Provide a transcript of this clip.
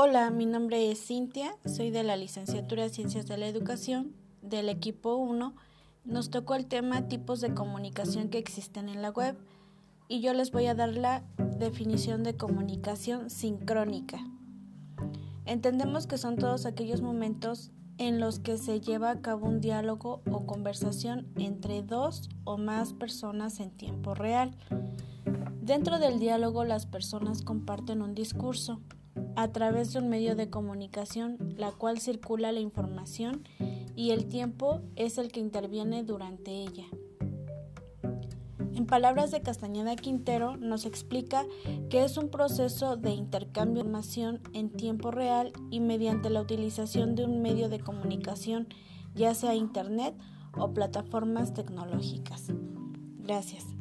Hola, mi nombre es Cintia, soy de la licenciatura de Ciencias de la Educación, del equipo 1. Nos tocó el tema tipos de comunicación que existen en la web y yo les voy a dar la definición de comunicación sincrónica. Entendemos que son todos aquellos momentos en los que se lleva a cabo un diálogo o conversación entre dos o más personas en tiempo real. Dentro del diálogo las personas comparten un discurso a través de un medio de comunicación, la cual circula la información y el tiempo es el que interviene durante ella. En palabras de Castañeda Quintero, nos explica que es un proceso de intercambio de información en tiempo real y mediante la utilización de un medio de comunicación, ya sea Internet o plataformas tecnológicas. Gracias.